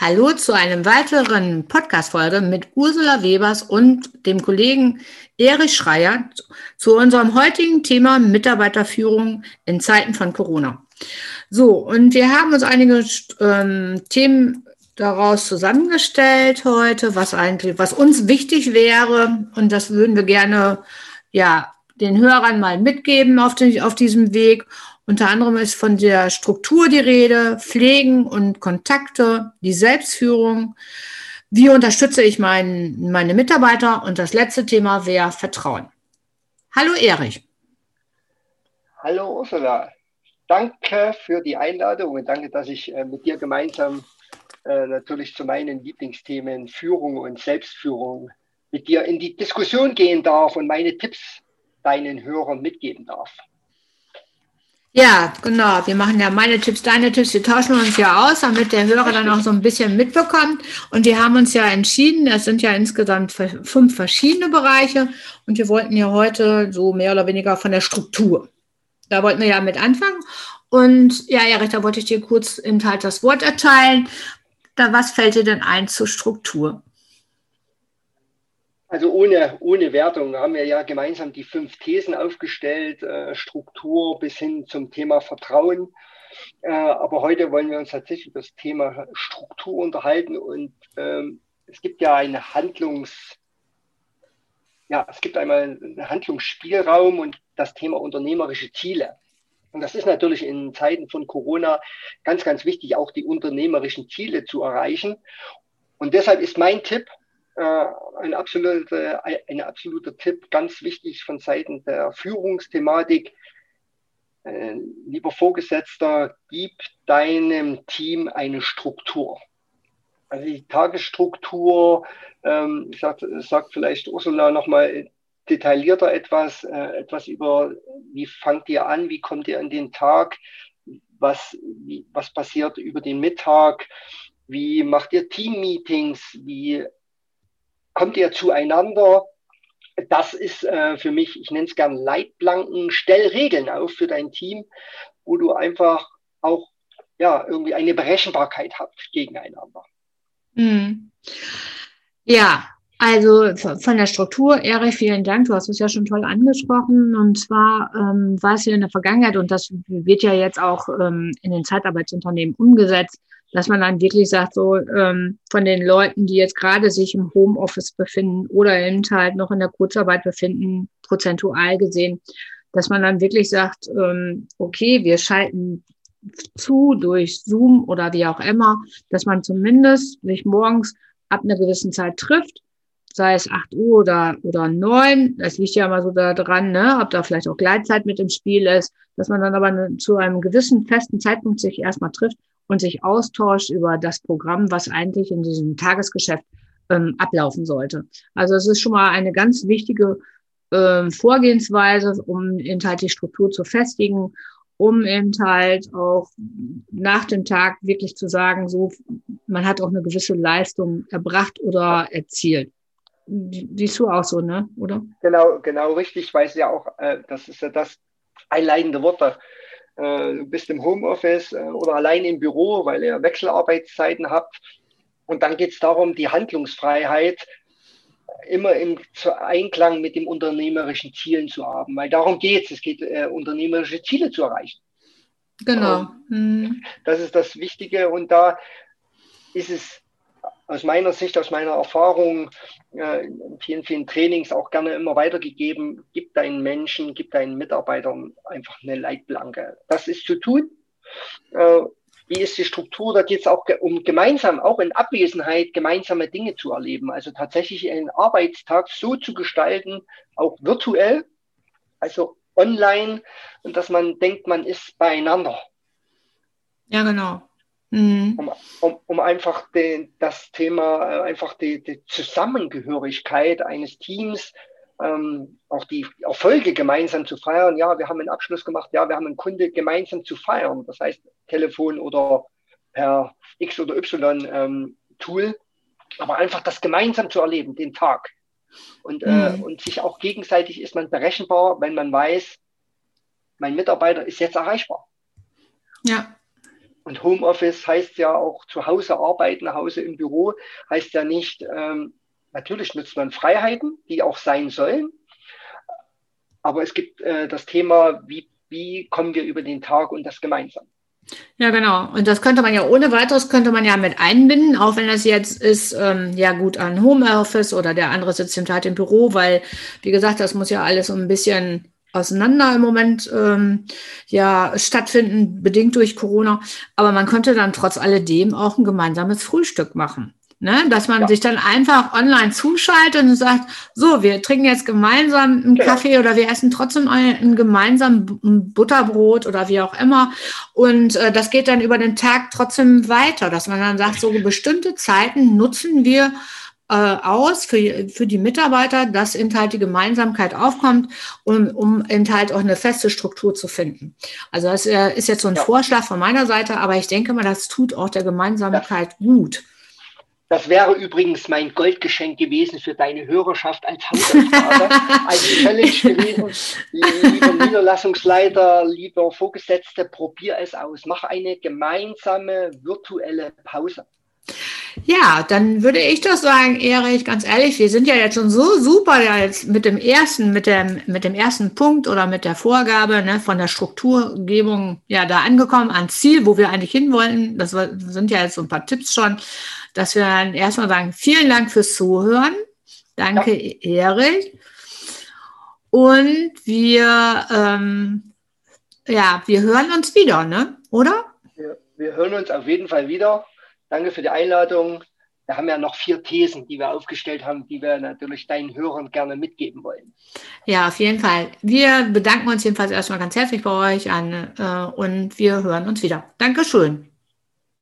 Hallo zu einem weiteren Podcast-Folge mit Ursula Webers und dem Kollegen Erich Schreier zu unserem heutigen Thema Mitarbeiterführung in Zeiten von Corona. So, und wir haben uns einige ähm, Themen daraus zusammengestellt heute, was eigentlich, was uns wichtig wäre. Und das würden wir gerne, ja, den Hörern mal mitgeben auf, den, auf diesem Weg. Unter anderem ist von der Struktur die Rede, Pflegen und Kontakte, die Selbstführung. Wie unterstütze ich mein, meine Mitarbeiter? Und das letzte Thema wäre Vertrauen. Hallo Erich. Hallo Ursula. Danke für die Einladung und danke, dass ich äh, mit dir gemeinsam äh, natürlich zu meinen Lieblingsthemen Führung und Selbstführung mit dir in die Diskussion gehen darf und meine Tipps deinen Hörern mitgeben darf. Ja, genau. Wir machen ja meine Tipps, deine Tipps. Wir tauschen uns ja aus, damit der Hörer dann auch so ein bisschen mitbekommt. Und wir haben uns ja entschieden, es sind ja insgesamt fünf verschiedene Bereiche. Und wir wollten ja heute so mehr oder weniger von der Struktur. Da wollten wir ja mit anfangen. Und ja, Erich, da wollte ich dir kurz im Teil das Wort erteilen. Da, was fällt dir denn ein zur Struktur? Also ohne, ohne Wertung haben wir ja gemeinsam die fünf Thesen aufgestellt, äh, Struktur bis hin zum Thema Vertrauen. Äh, aber heute wollen wir uns tatsächlich über das Thema Struktur unterhalten und ähm, es gibt ja eine Handlungs, ja, es gibt einmal einen Handlungsspielraum und das Thema unternehmerische Ziele. Und das ist natürlich in Zeiten von Corona ganz, ganz wichtig, auch die unternehmerischen Ziele zu erreichen. Und deshalb ist mein Tipp, ein, absoluter, ein absoluter Tipp, ganz wichtig von Seiten der Führungsthematik. Äh, lieber Vorgesetzter, gib deinem Team eine Struktur. Also die Tagesstruktur, ähm, sagt, sagt vielleicht Ursula nochmal detaillierter etwas, äh, etwas über, wie fangt ihr an, wie kommt ihr an den Tag, was, wie, was passiert über den Mittag, wie macht ihr Team-Meetings, wie kommt ihr zueinander. Das ist äh, für mich, ich nenne es gern Leitplanken, stell Regeln auf für dein Team, wo du einfach auch ja, irgendwie eine Berechenbarkeit habt gegeneinander. Hm. Ja, also von der Struktur, Erich, vielen Dank. Du hast es ja schon toll angesprochen. Und zwar ähm, war es ja in der Vergangenheit, und das wird ja jetzt auch ähm, in den Zeitarbeitsunternehmen umgesetzt, dass man dann wirklich sagt, so ähm, von den Leuten, die jetzt gerade sich im Homeoffice befinden oder eben halt noch in der Kurzarbeit befinden, prozentual gesehen, dass man dann wirklich sagt, ähm, okay, wir schalten zu durch Zoom oder wie auch immer, dass man zumindest sich morgens ab einer gewissen Zeit trifft, sei es 8 Uhr oder, oder 9, das liegt ja immer so da dran, ne, ob da vielleicht auch Gleitzeit mit im Spiel ist, dass man dann aber zu einem gewissen festen Zeitpunkt sich erstmal trifft und sich austauscht über das Programm, was eigentlich in diesem Tagesgeschäft ähm, ablaufen sollte. Also es ist schon mal eine ganz wichtige ähm, Vorgehensweise, um eben halt die Struktur zu festigen, um eben halt auch nach dem Tag wirklich zu sagen, so, man hat auch eine gewisse Leistung erbracht oder erzielt. Siehst du auch so, ne? Oder? Genau, genau richtig. Ich weiß ja auch, äh, das ist ja das einleitende Wort äh, du bist im Homeoffice äh, oder allein im Büro, weil ihr Wechselarbeitszeiten habt. Und dann geht es darum, die Handlungsfreiheit immer im Einklang mit den unternehmerischen Zielen zu haben, weil darum geht es. Es geht, äh, unternehmerische Ziele zu erreichen. Genau. Mhm. Das ist das Wichtige und da ist es aus meiner Sicht, aus meiner Erfahrung äh, in vielen, vielen Trainings auch gerne immer weitergegeben, gib deinen Menschen, gib deinen Mitarbeitern einfach eine Leitplanke. Das ist zu tun. Äh, wie ist die Struktur? Da geht es auch um gemeinsam, auch in Abwesenheit, gemeinsame Dinge zu erleben. Also tatsächlich einen Arbeitstag so zu gestalten, auch virtuell, also online, und dass man denkt, man ist beieinander. Ja, genau. Mhm. Um, um, um, einfach den, das Thema, äh, einfach die, die Zusammengehörigkeit eines Teams, ähm, auch die Erfolge gemeinsam zu feiern. Ja, wir haben einen Abschluss gemacht, ja, wir haben einen Kunde gemeinsam zu feiern. Das heißt, Telefon oder per X oder Y ähm, Tool, aber einfach das gemeinsam zu erleben, den Tag. Und, äh, mhm. äh, und sich auch gegenseitig ist man berechenbar, wenn man weiß, mein Mitarbeiter ist jetzt erreichbar. Ja. Und Homeoffice heißt ja auch zu Hause arbeiten, nach Hause im Büro, heißt ja nicht, ähm, natürlich nutzt man Freiheiten, die auch sein sollen. Aber es gibt äh, das Thema, wie, wie kommen wir über den Tag und das gemeinsam. Ja, genau. Und das könnte man ja ohne weiteres, könnte man ja mit einbinden, auch wenn das jetzt ist, ähm, ja gut, an Homeoffice oder der andere sitzt im Tat im Büro, weil, wie gesagt, das muss ja alles so ein bisschen auseinander im Moment ähm, ja stattfinden, bedingt durch Corona. Aber man könnte dann trotz alledem auch ein gemeinsames Frühstück machen. Ne? Dass man ja. sich dann einfach online zuschaltet und sagt, so, wir trinken jetzt gemeinsam einen genau. Kaffee oder wir essen trotzdem ein, ein gemeinsam Butterbrot oder wie auch immer. Und äh, das geht dann über den Tag trotzdem weiter, dass man dann sagt, so bestimmte Zeiten nutzen wir aus für, für die Mitarbeiter, dass eben halt die Gemeinsamkeit aufkommt, um, um eben halt auch eine feste Struktur zu finden. Also das äh, ist jetzt so ein ja. Vorschlag von meiner Seite, aber ich denke mal, das tut auch der Gemeinsamkeit ja. gut. Das wäre übrigens mein Goldgeschenk gewesen für deine Hörerschaft als Hausaufgabe, als Challenge gewesen. Lieber Niederlassungsleiter, lieber Vorgesetzte, probier es aus. Mach eine gemeinsame virtuelle Pause. Ja, dann würde ich doch sagen, Erich, ganz ehrlich, wir sind ja jetzt schon so super jetzt mit dem ersten, mit dem, mit dem ersten Punkt oder mit der Vorgabe ne, von der Strukturgebung ja da angekommen ans Ziel, wo wir eigentlich hinwollen. Das sind ja jetzt so ein paar Tipps schon dass wir dann erstmal sagen, vielen Dank fürs Zuhören. Danke, ja. Erich. Und wir, ähm, ja, wir hören uns wieder, ne? oder? Wir, wir hören uns auf jeden Fall wieder. Danke für die Einladung. Wir haben ja noch vier Thesen, die wir aufgestellt haben, die wir natürlich deinen Hörern gerne mitgeben wollen. Ja, auf jeden Fall. Wir bedanken uns jedenfalls erstmal ganz herzlich bei euch an äh, und wir hören uns wieder. Dankeschön.